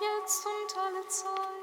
jetzt und alle Zeit.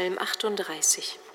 Psalm 38.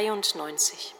93.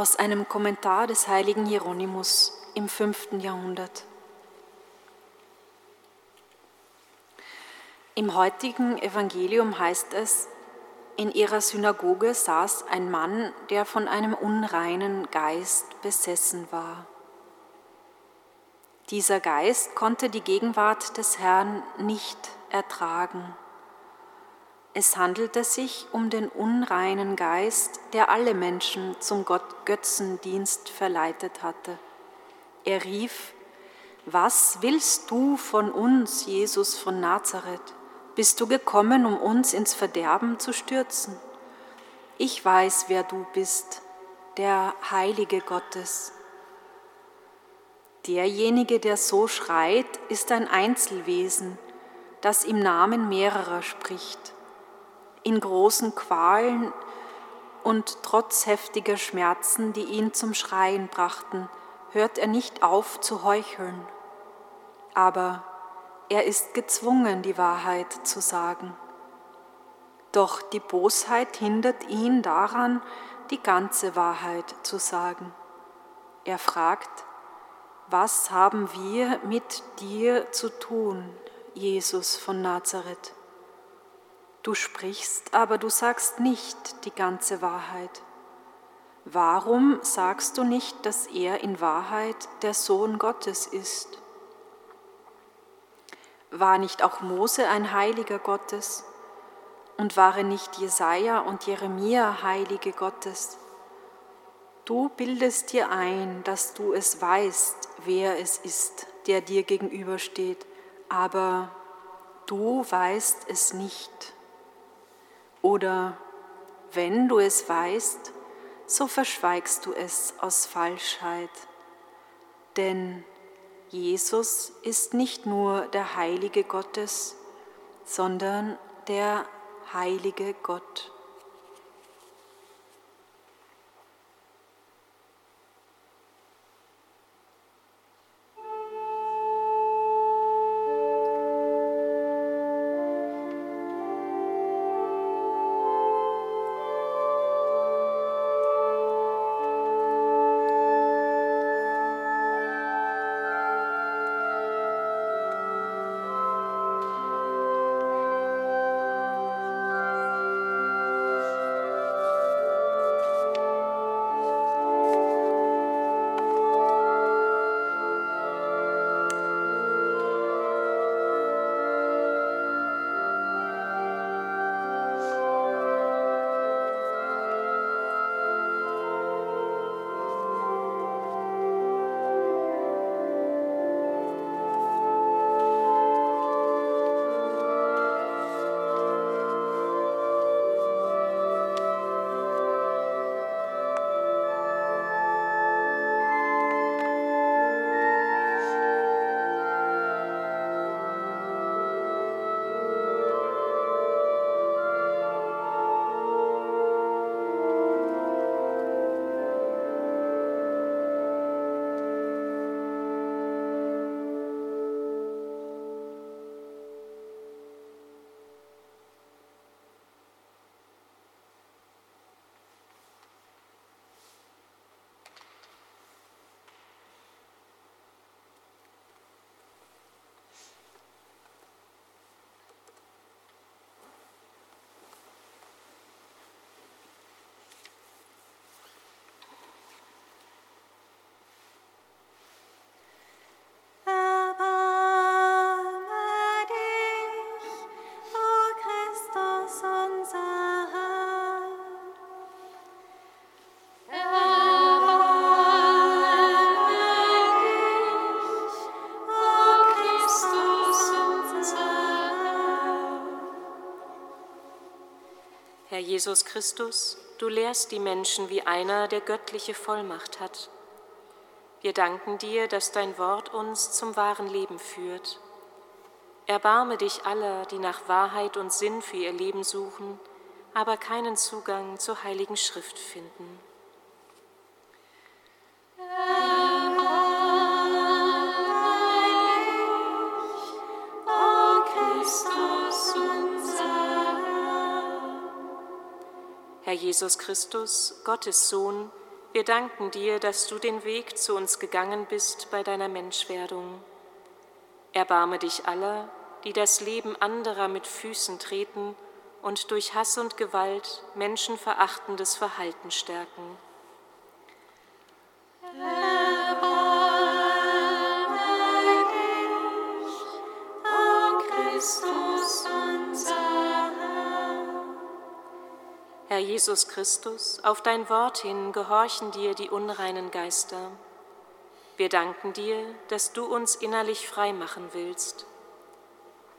Aus einem Kommentar des heiligen Hieronymus im 5. Jahrhundert. Im heutigen Evangelium heißt es, in ihrer Synagoge saß ein Mann, der von einem unreinen Geist besessen war. Dieser Geist konnte die Gegenwart des Herrn nicht ertragen. Es handelte sich um den unreinen Geist, der alle Menschen zum Gott Götzendienst verleitet hatte. Er rief, Was willst du von uns, Jesus von Nazareth? Bist du gekommen, um uns ins Verderben zu stürzen? Ich weiß, wer du bist, der Heilige Gottes. Derjenige, der so schreit, ist ein Einzelwesen, das im Namen mehrerer spricht in großen Qualen und trotz heftiger Schmerzen, die ihn zum Schreien brachten, hört er nicht auf zu heucheln. Aber er ist gezwungen, die Wahrheit zu sagen. Doch die Bosheit hindert ihn daran, die ganze Wahrheit zu sagen. Er fragt, was haben wir mit dir zu tun, Jesus von Nazareth? Du sprichst, aber du sagst nicht die ganze Wahrheit. Warum sagst du nicht, dass er in Wahrheit der Sohn Gottes ist? War nicht auch Mose ein Heiliger Gottes? Und waren nicht Jesaja und Jeremia Heilige Gottes? Du bildest dir ein, dass du es weißt, wer es ist, der dir gegenübersteht, aber du weißt es nicht. Oder wenn du es weißt, so verschweigst du es aus Falschheit. Denn Jesus ist nicht nur der Heilige Gottes, sondern der heilige Gott. Jesus Christus, du lehrst die Menschen, wie einer, der göttliche Vollmacht hat. Wir danken dir, dass dein Wort uns zum wahren Leben führt. Erbarme dich aller, die nach Wahrheit und Sinn für ihr Leben suchen, aber keinen Zugang zur heiligen Schrift finden. Herr Jesus Christus, Gottes Sohn, Wir danken dir, dass du den Weg zu uns gegangen bist bei deiner Menschwerdung. Erbarme dich aller, die das Leben anderer mit Füßen treten und durch Hass und Gewalt menschenverachtendes Verhalten stärken. Herr Jesus Christus, auf dein Wort hin gehorchen dir die unreinen Geister. Wir danken dir, dass du uns innerlich frei machen willst.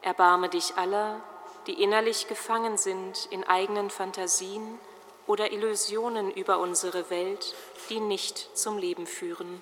Erbarme dich aller, die innerlich gefangen sind in eigenen Fantasien oder Illusionen über unsere Welt, die nicht zum Leben führen.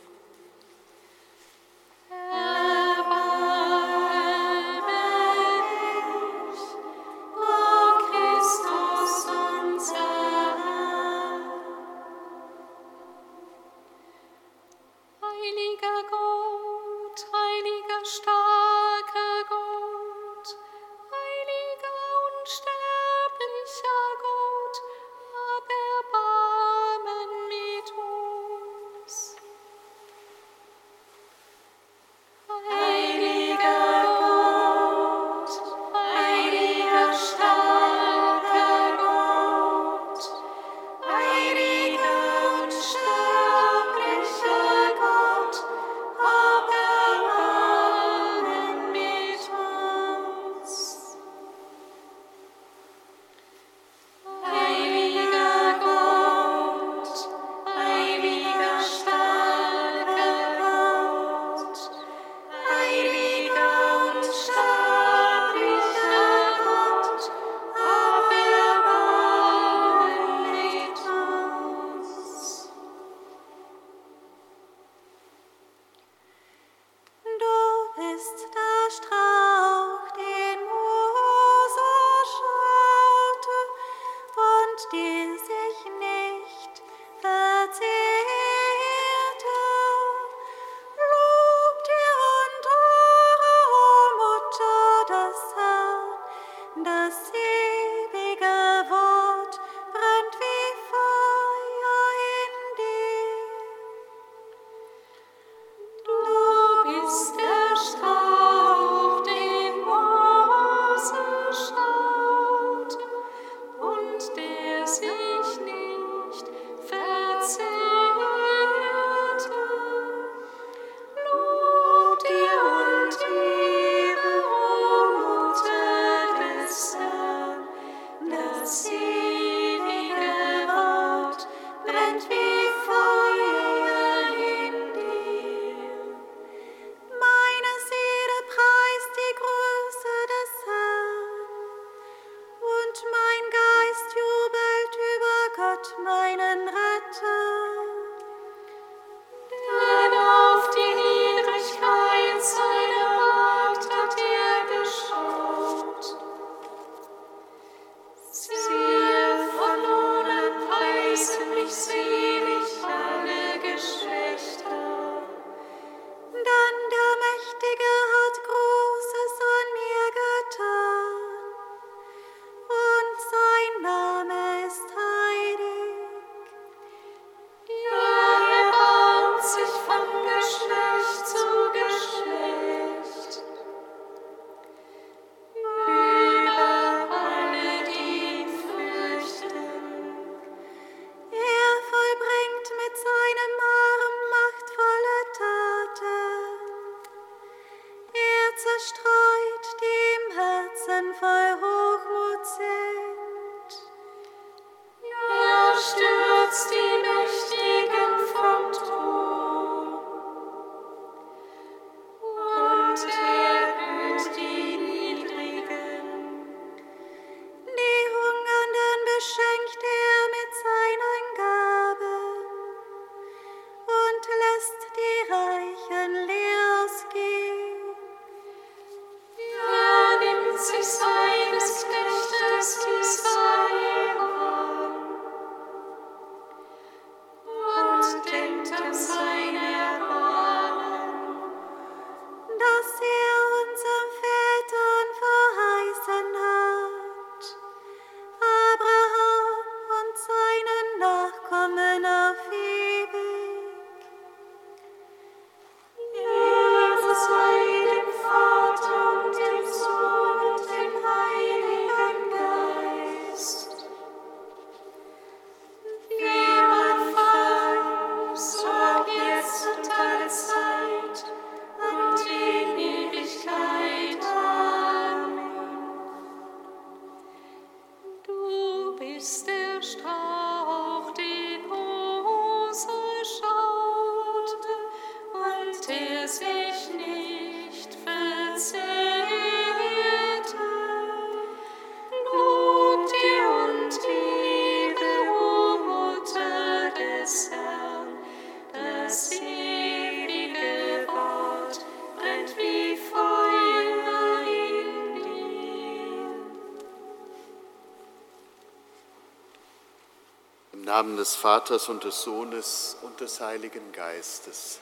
Namen des Vaters und des Sohnes und des Heiligen Geistes.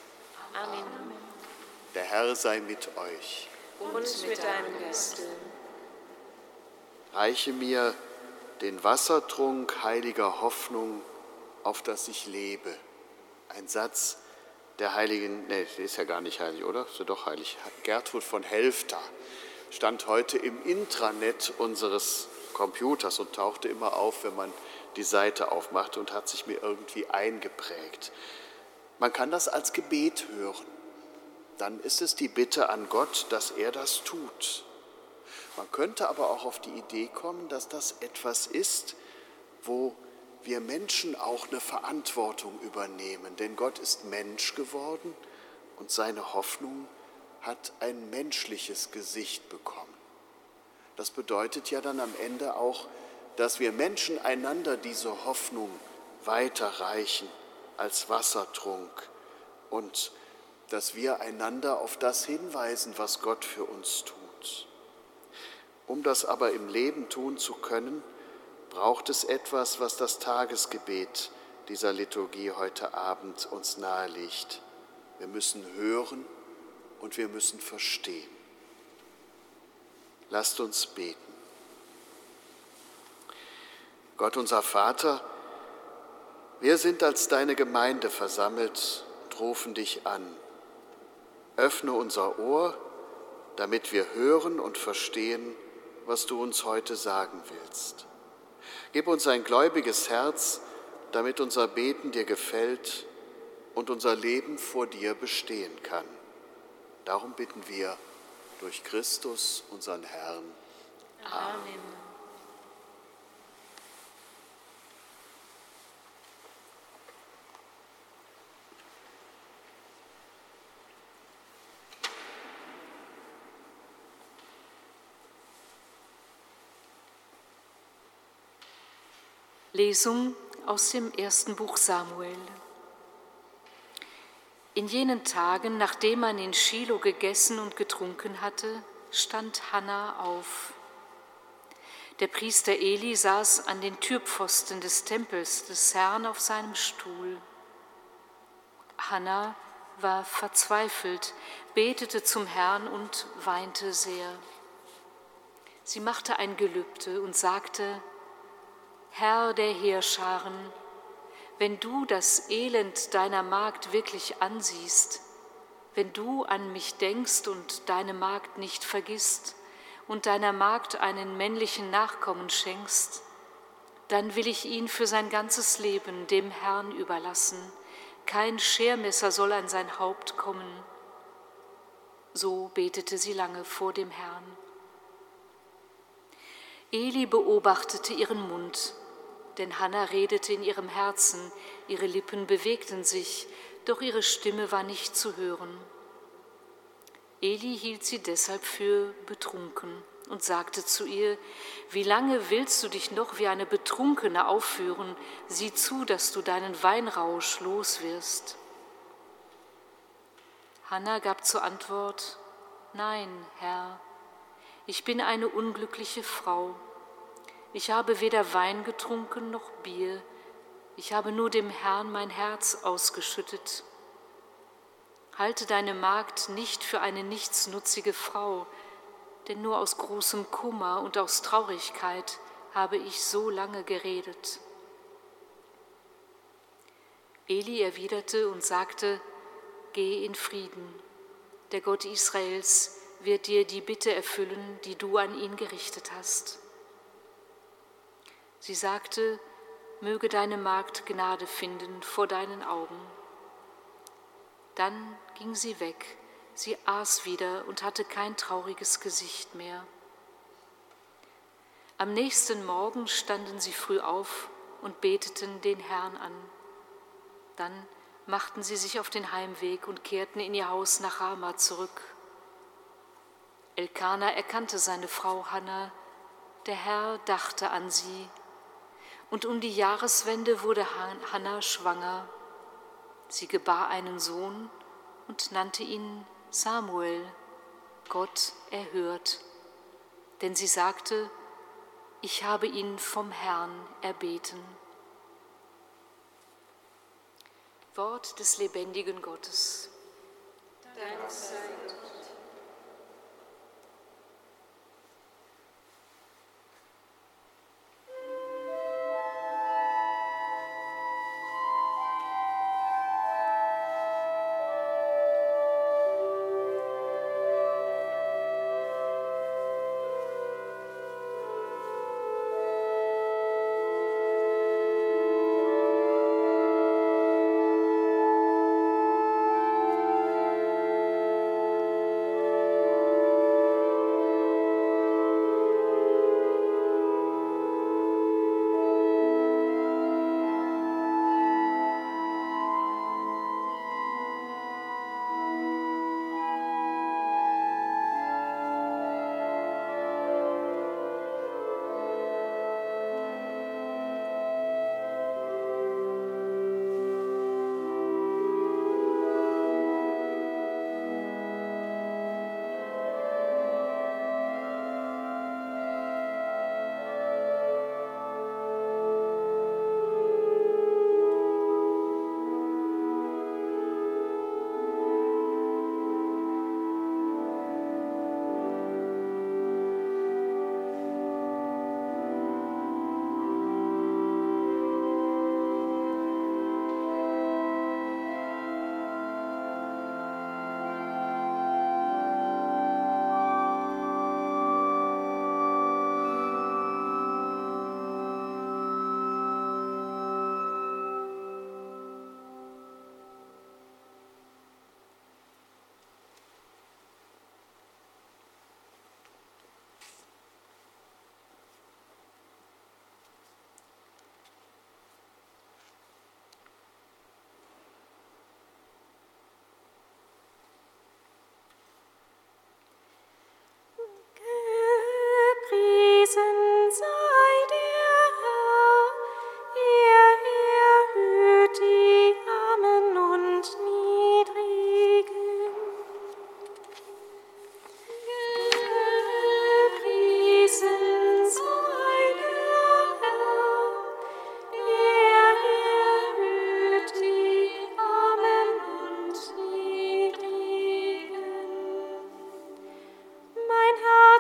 Amen. Der Herr sei mit euch. Und mit deinem Geiste. Reiche mir den Wassertrunk heiliger Hoffnung, auf das ich lebe. Ein Satz der heiligen, nee, die ist ja gar nicht heilig, oder? Ist ja doch heilig. Gertrud von Helfta stand heute im Intranet unseres Computers und tauchte immer auf, wenn man die Seite aufmachte und hat sich mir irgendwie eingeprägt. Man kann das als Gebet hören. Dann ist es die Bitte an Gott, dass er das tut. Man könnte aber auch auf die Idee kommen, dass das etwas ist, wo wir Menschen auch eine Verantwortung übernehmen. Denn Gott ist Mensch geworden und seine Hoffnung hat ein menschliches Gesicht bekommen. Das bedeutet ja dann am Ende auch, dass wir Menschen einander diese Hoffnung weiterreichen als Wassertrunk und dass wir einander auf das hinweisen, was Gott für uns tut. Um das aber im Leben tun zu können, braucht es etwas, was das Tagesgebet dieser Liturgie heute Abend uns nahelegt. Wir müssen hören und wir müssen verstehen. Lasst uns beten. Gott unser Vater, wir sind als deine Gemeinde versammelt und rufen dich an. Öffne unser Ohr, damit wir hören und verstehen, was du uns heute sagen willst. Gib uns ein gläubiges Herz, damit unser Beten dir gefällt und unser Leben vor dir bestehen kann. Darum bitten wir durch Christus, unseren Herrn. Amen. Lesung aus dem ersten Buch Samuel. In jenen Tagen, nachdem man in Shiloh gegessen und getrunken hatte, stand Hannah auf. Der Priester Eli saß an den Türpfosten des Tempels des Herrn auf seinem Stuhl. Hannah war verzweifelt, betete zum Herrn und weinte sehr. Sie machte ein Gelübde und sagte, Herr der Heerscharen, wenn du das Elend deiner Magd wirklich ansiehst, wenn du an mich denkst und deine Magd nicht vergisst und deiner Magd einen männlichen Nachkommen schenkst, dann will ich ihn für sein ganzes Leben dem Herrn überlassen. Kein Schermesser soll an sein Haupt kommen. So betete sie lange vor dem Herrn. Eli beobachtete ihren Mund denn Hannah redete in ihrem Herzen, ihre Lippen bewegten sich, doch ihre Stimme war nicht zu hören. Eli hielt sie deshalb für betrunken und sagte zu ihr, wie lange willst du dich noch wie eine Betrunkene aufführen? Sieh zu, dass du deinen Weinrausch los wirst. Hannah gab zur Antwort, Nein, Herr, ich bin eine unglückliche Frau. Ich habe weder Wein getrunken noch Bier, ich habe nur dem Herrn mein Herz ausgeschüttet. Halte deine Magd nicht für eine nichtsnutzige Frau, denn nur aus großem Kummer und aus Traurigkeit habe ich so lange geredet. Eli erwiderte und sagte, Geh in Frieden, der Gott Israels wird dir die Bitte erfüllen, die du an ihn gerichtet hast. Sie sagte, möge deine Magd Gnade finden vor deinen Augen. Dann ging sie weg, sie aß wieder und hatte kein trauriges Gesicht mehr. Am nächsten Morgen standen sie früh auf und beteten den Herrn an. Dann machten sie sich auf den Heimweg und kehrten in ihr Haus nach Rama zurück. Elkanah erkannte seine Frau Hannah, der Herr dachte an sie und um die Jahreswende wurde Hanna schwanger. Sie gebar einen Sohn und nannte ihn Samuel, Gott erhört. Denn sie sagte, ich habe ihn vom Herrn erbeten. Wort des lebendigen Gottes. Dank sei Gott.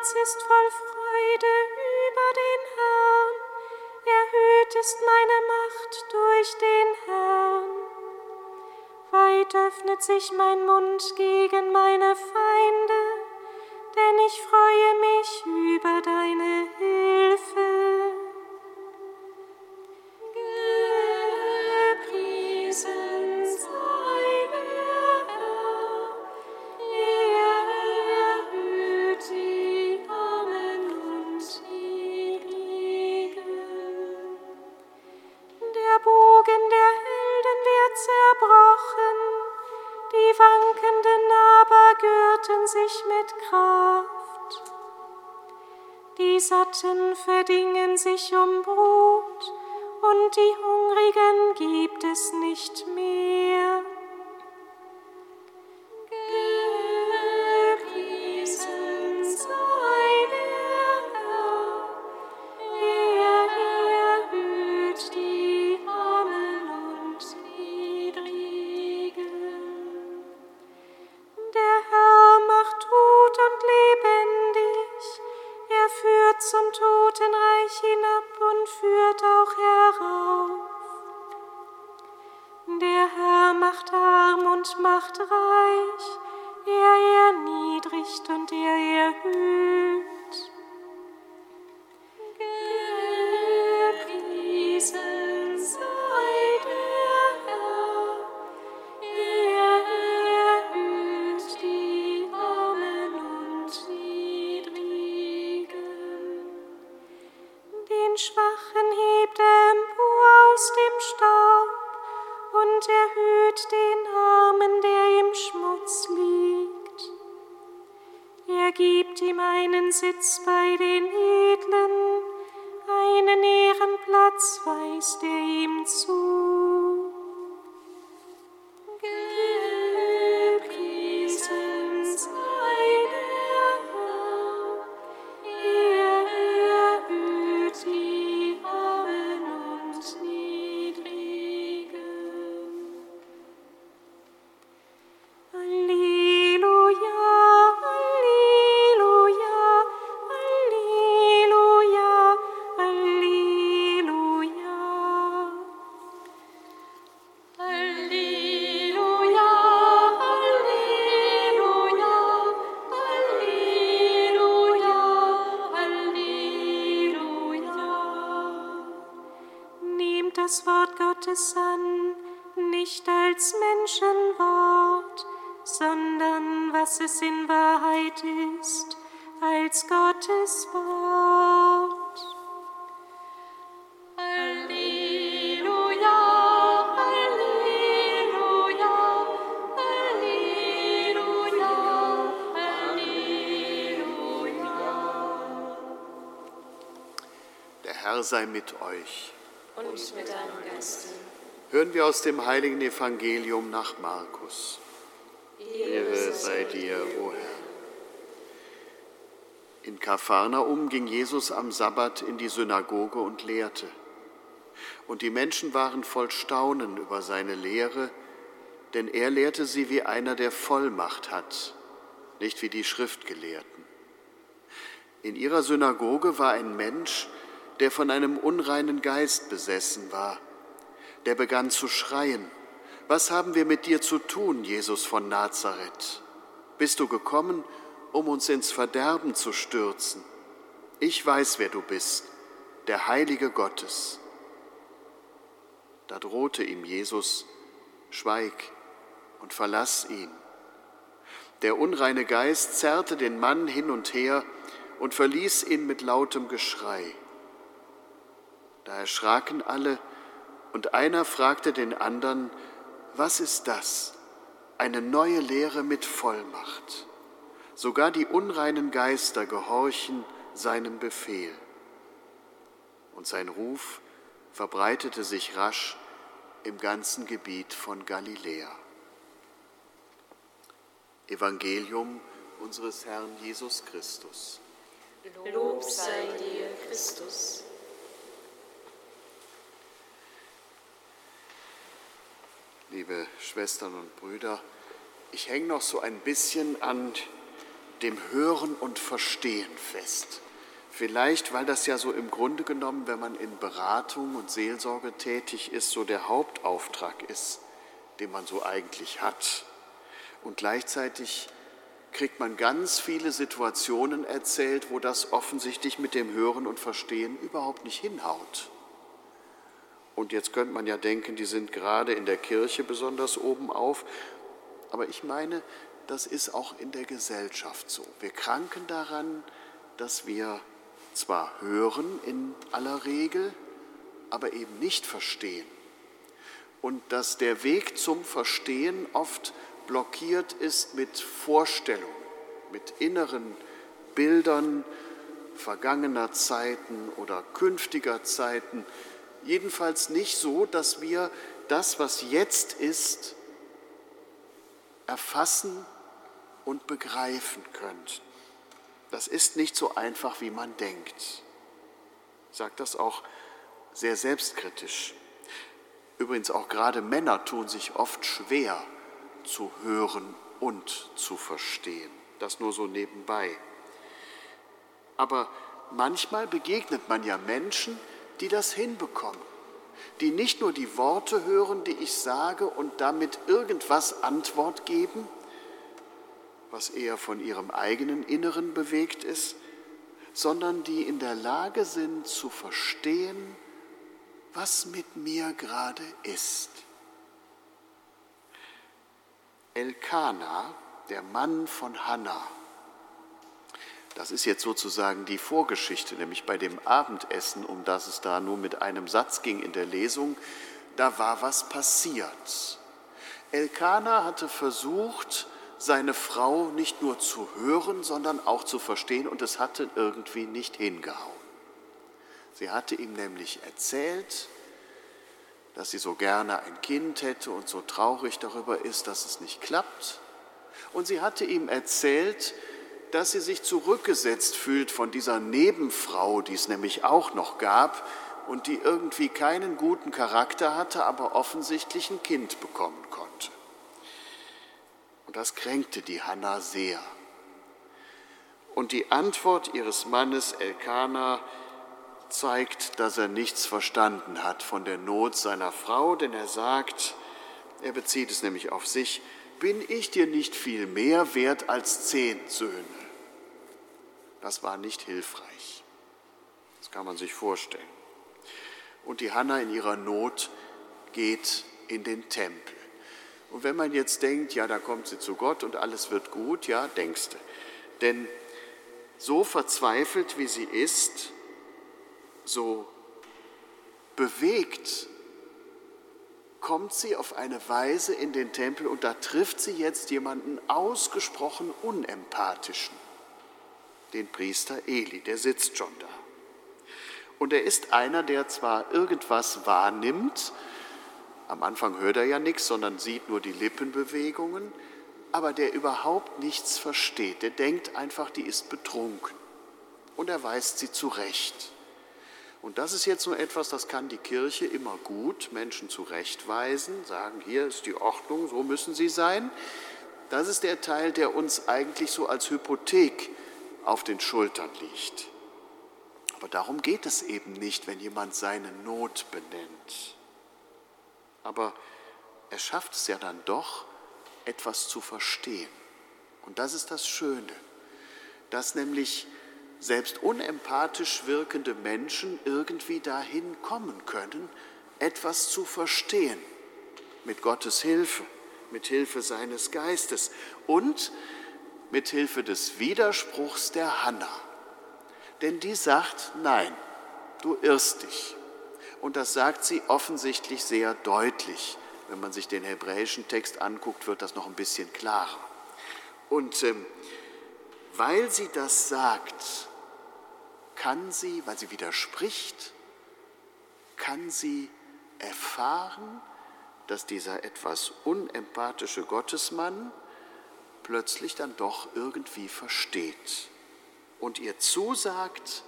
Herz ist voll Freude über den Herrn, erhöht ist meine Macht durch den Herrn. Weit öffnet sich mein Mund gegen meine Feinde, denn ich freue mich über deine Hilfe. Jai Herr sei mit euch. Und mit deinem Geiste. Hören wir aus dem heiligen Evangelium nach Markus. Ehre sei dir, o Herr. In Kapharnaum ging Jesus am Sabbat in die Synagoge und lehrte. Und die Menschen waren voll Staunen über seine Lehre, denn er lehrte sie wie einer, der Vollmacht hat, nicht wie die Schriftgelehrten. In ihrer Synagoge war ein Mensch, der von einem unreinen Geist besessen war. Der begann zu schreien, was haben wir mit dir zu tun, Jesus von Nazareth? Bist du gekommen, um uns ins Verderben zu stürzen? Ich weiß, wer du bist, der Heilige Gottes. Da drohte ihm Jesus, schweig und verlass ihn. Der unreine Geist zerrte den Mann hin und her und verließ ihn mit lautem Geschrei. Da erschraken alle, und einer fragte den anderen, was ist das? Eine neue Lehre mit Vollmacht. Sogar die unreinen Geister gehorchen seinem Befehl. Und sein Ruf verbreitete sich rasch im ganzen Gebiet von Galiläa. Evangelium unseres Herrn Jesus Christus. Lob sei dir, Christus. Liebe Schwestern und Brüder, ich hänge noch so ein bisschen an dem Hören und Verstehen fest. Vielleicht, weil das ja so im Grunde genommen, wenn man in Beratung und Seelsorge tätig ist, so der Hauptauftrag ist, den man so eigentlich hat. Und gleichzeitig kriegt man ganz viele Situationen erzählt, wo das offensichtlich mit dem Hören und Verstehen überhaupt nicht hinhaut. Und jetzt könnte man ja denken, die sind gerade in der Kirche besonders oben auf. Aber ich meine, das ist auch in der Gesellschaft so. Wir kranken daran, dass wir zwar hören in aller Regel, aber eben nicht verstehen. Und dass der Weg zum Verstehen oft blockiert ist mit Vorstellungen, mit inneren Bildern vergangener Zeiten oder künftiger Zeiten, jedenfalls nicht so, dass wir das, was jetzt ist, erfassen und begreifen könnten. Das ist nicht so einfach, wie man denkt. Ich sage das auch sehr selbstkritisch. Übrigens auch gerade Männer tun sich oft schwer zu hören und zu verstehen. Das nur so nebenbei. Aber manchmal begegnet man ja Menschen, die das hinbekommen, die nicht nur die Worte hören, die ich sage und damit irgendwas Antwort geben, was eher von ihrem eigenen Inneren bewegt ist, sondern die in der Lage sind zu verstehen, was mit mir gerade ist. Elkana, der Mann von Hannah, das ist jetzt sozusagen die Vorgeschichte, nämlich bei dem Abendessen, um das es da nur mit einem Satz ging in der Lesung, da war was passiert. Elkanah hatte versucht, seine Frau nicht nur zu hören, sondern auch zu verstehen und es hatte irgendwie nicht hingehauen. Sie hatte ihm nämlich erzählt, dass sie so gerne ein Kind hätte und so traurig darüber ist, dass es nicht klappt. Und sie hatte ihm erzählt, dass sie sich zurückgesetzt fühlt von dieser Nebenfrau, die es nämlich auch noch gab und die irgendwie keinen guten Charakter hatte, aber offensichtlich ein Kind bekommen konnte. Und das kränkte die Hanna sehr. Und die Antwort ihres Mannes Elkanah zeigt, dass er nichts verstanden hat von der Not seiner Frau, denn er sagt, er bezieht es nämlich auf sich, bin ich dir nicht viel mehr wert als zehn Söhne? Das war nicht hilfreich. Das kann man sich vorstellen. Und die Hanna in ihrer Not geht in den Tempel. Und wenn man jetzt denkt, ja, da kommt sie zu Gott und alles wird gut, ja, denkst du. Denn so verzweifelt, wie sie ist, so bewegt, kommt sie auf eine Weise in den Tempel und da trifft sie jetzt jemanden ausgesprochen unempathischen, den Priester Eli, der sitzt schon da. Und er ist einer, der zwar irgendwas wahrnimmt, am Anfang hört er ja nichts, sondern sieht nur die Lippenbewegungen, aber der überhaupt nichts versteht. Der denkt einfach, die ist betrunken. Und er weist sie zurecht. Und das ist jetzt so etwas, das kann die Kirche immer gut Menschen zurechtweisen, sagen, hier ist die Ordnung, so müssen sie sein. Das ist der Teil, der uns eigentlich so als Hypothek auf den Schultern liegt. Aber darum geht es eben nicht, wenn jemand seine Not benennt. Aber er schafft es ja dann doch, etwas zu verstehen. Und das ist das Schöne, dass nämlich selbst unempathisch wirkende Menschen irgendwie dahin kommen können, etwas zu verstehen, mit Gottes Hilfe, mit Hilfe seines Geistes und mit Hilfe des Widerspruchs der Hanna. Denn die sagt, nein, du irrst dich. Und das sagt sie offensichtlich sehr deutlich. Wenn man sich den hebräischen Text anguckt, wird das noch ein bisschen klarer. Und ähm, weil sie das sagt, kann sie, weil sie widerspricht, kann sie erfahren, dass dieser etwas unempathische Gottesmann plötzlich dann doch irgendwie versteht und ihr zusagt,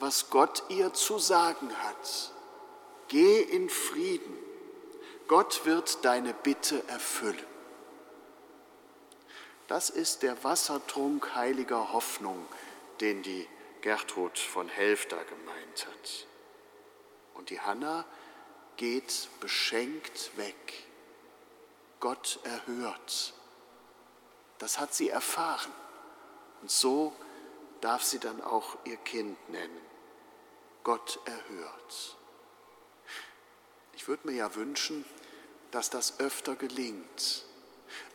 was Gott ihr zu sagen hat. Geh in Frieden, Gott wird deine Bitte erfüllen. Das ist der Wassertrunk heiliger Hoffnung, den die Gertrud von Helf da gemeint hat. Und die Hanna geht beschenkt weg. Gott erhört. Das hat sie erfahren. Und so darf sie dann auch ihr Kind nennen. Gott erhört. Ich würde mir ja wünschen, dass das öfter gelingt.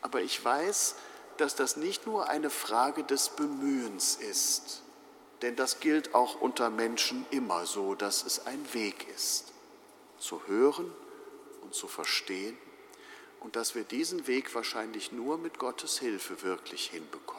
Aber ich weiß, dass das nicht nur eine Frage des Bemühens ist, denn das gilt auch unter Menschen immer so, dass es ein Weg ist, zu hören und zu verstehen und dass wir diesen Weg wahrscheinlich nur mit Gottes Hilfe wirklich hinbekommen.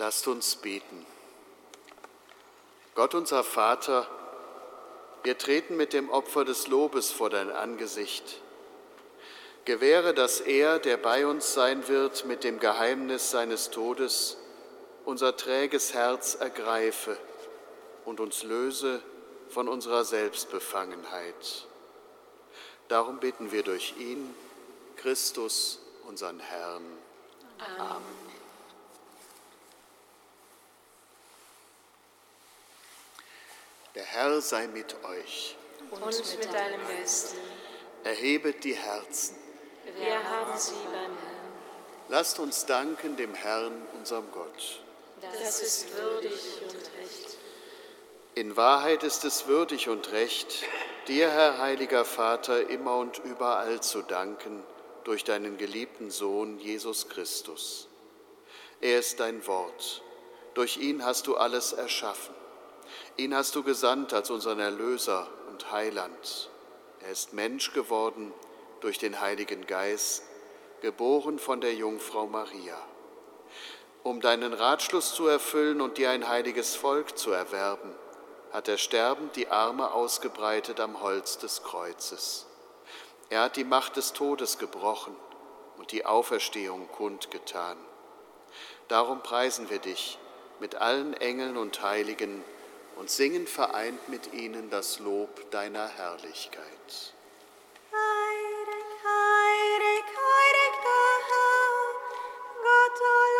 Lasst uns beten. Gott unser Vater, wir treten mit dem Opfer des Lobes vor dein Angesicht. Gewähre, dass er, der bei uns sein wird, mit dem Geheimnis seines Todes, unser träges Herz ergreife und uns löse von unserer Selbstbefangenheit. Darum bitten wir durch ihn, Christus, unseren Herrn. Amen. Der Herr sei mit euch. Und mit deinem Geist. Erhebet die Herzen. Wir haben sie beim Herrn. Lasst uns danken dem Herrn, unserem Gott. Das ist würdig und recht. In Wahrheit ist es würdig und recht, dir, Herr heiliger Vater, immer und überall zu danken durch deinen geliebten Sohn Jesus Christus. Er ist dein Wort. Durch ihn hast du alles erschaffen. Ihn hast du gesandt als unseren Erlöser und Heiland. Er ist Mensch geworden durch den Heiligen Geist, geboren von der Jungfrau Maria. Um deinen Ratschluss zu erfüllen und dir ein heiliges Volk zu erwerben, hat er sterbend die Arme ausgebreitet am Holz des Kreuzes. Er hat die Macht des Todes gebrochen und die Auferstehung kundgetan. Darum preisen wir dich mit allen Engeln und Heiligen, und singen vereint mit ihnen das Lob deiner Herrlichkeit. Heilig, heilig, heilig der Herr, Gott aller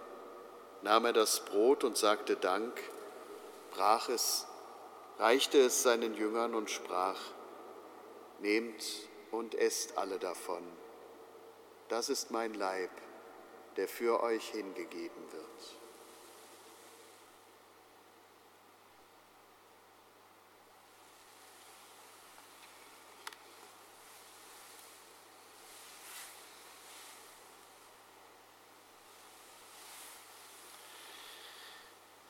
nahm er das Brot und sagte Dank, brach es, reichte es seinen Jüngern und sprach, Nehmt und esst alle davon. Das ist mein Leib, der für euch hingegeben wird.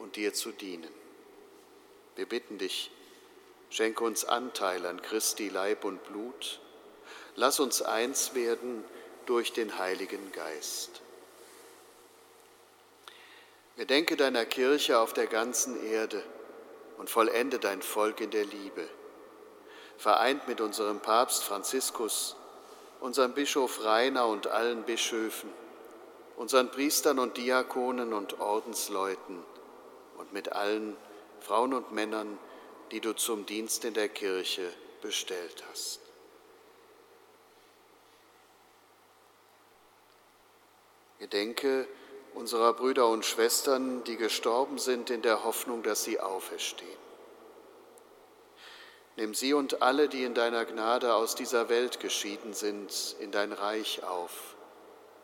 und dir zu dienen. Wir bitten dich, schenke uns Anteil an Christi Leib und Blut. Lass uns eins werden durch den Heiligen Geist. Gedenke deiner Kirche auf der ganzen Erde und vollende dein Volk in der Liebe. Vereint mit unserem Papst Franziskus, unserem Bischof Rainer und allen Bischöfen, unseren Priestern und Diakonen und Ordensleuten und mit allen Frauen und Männern, die du zum Dienst in der Kirche bestellt hast. Gedenke unserer Brüder und Schwestern, die gestorben sind in der Hoffnung, dass sie auferstehen. Nimm sie und alle, die in deiner Gnade aus dieser Welt geschieden sind, in dein Reich auf,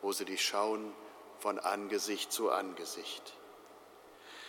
wo sie dich schauen von Angesicht zu Angesicht.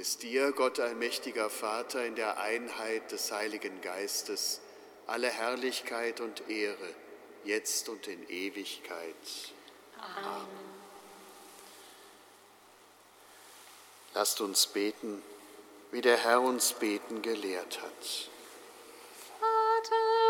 ist dir, Gott allmächtiger Vater, in der Einheit des Heiligen Geistes alle Herrlichkeit und Ehre, jetzt und in Ewigkeit. Amen. Lasst uns beten, wie der Herr uns beten gelehrt hat. Vater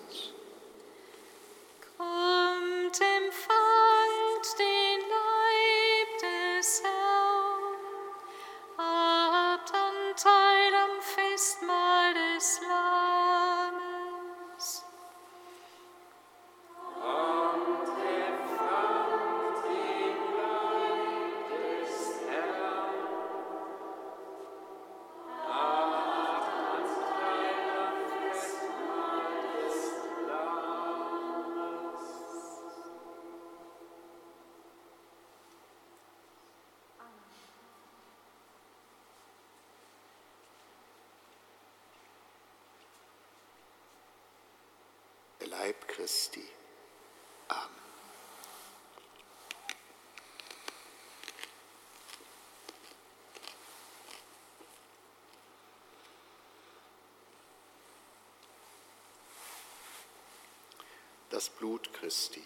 Christi. Amen. Das Blut Christi.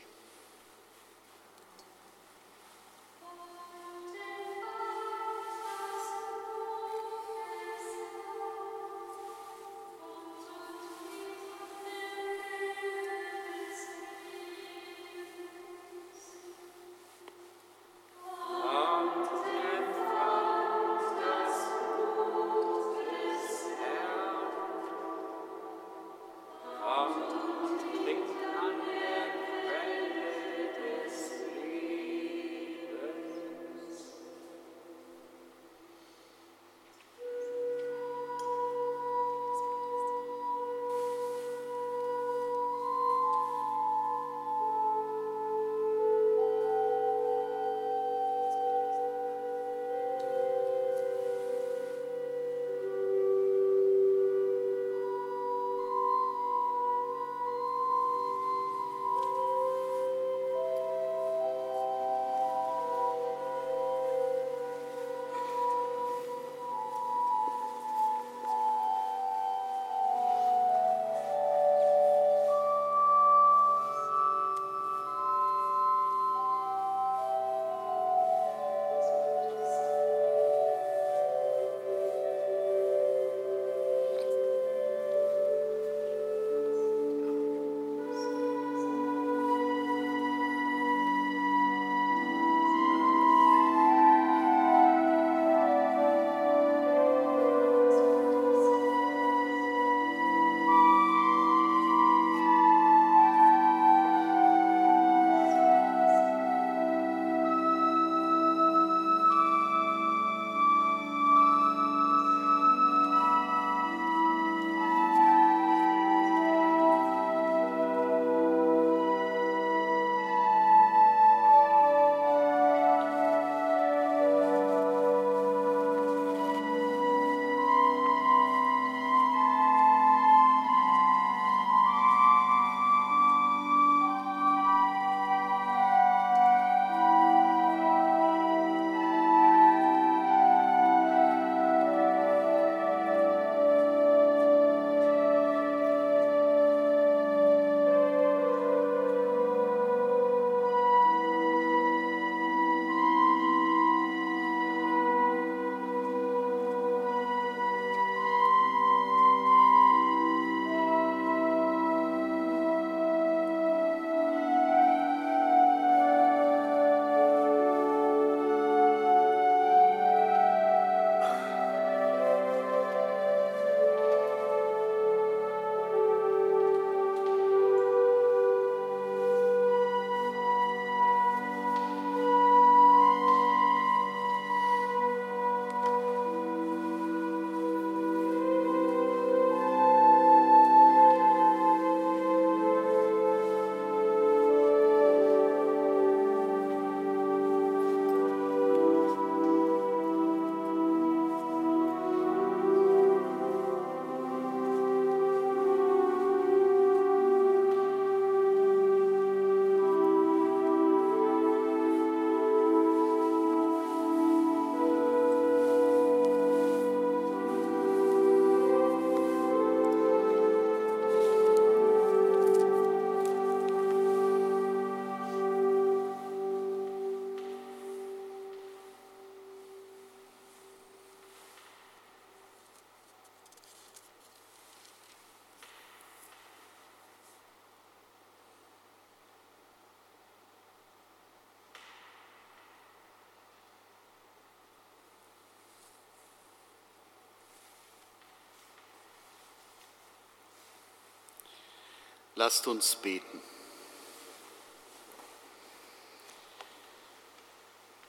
Lasst uns beten.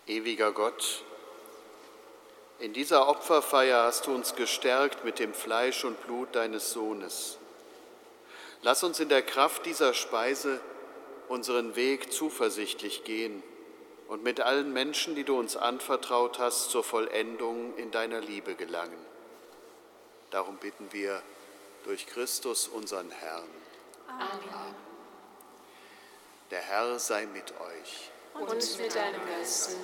Ewiger Gott, in dieser Opferfeier hast du uns gestärkt mit dem Fleisch und Blut deines Sohnes. Lass uns in der Kraft dieser Speise unseren Weg zuversichtlich gehen und mit allen Menschen, die du uns anvertraut hast, zur Vollendung in deiner Liebe gelangen. Darum bitten wir durch Christus, unseren Herrn. Amen. Der Herr sei mit euch. Und mit deinem Geiste.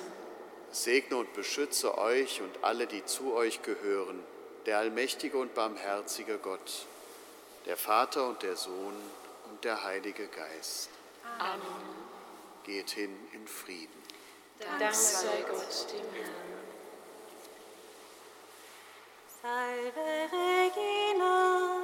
Segne und beschütze euch und alle, die zu euch gehören, der allmächtige und barmherzige Gott, der Vater und der Sohn und der Heilige Geist. Amen. Geht hin in Frieden. Dank sei Gott dem Herrn. Salve Regina.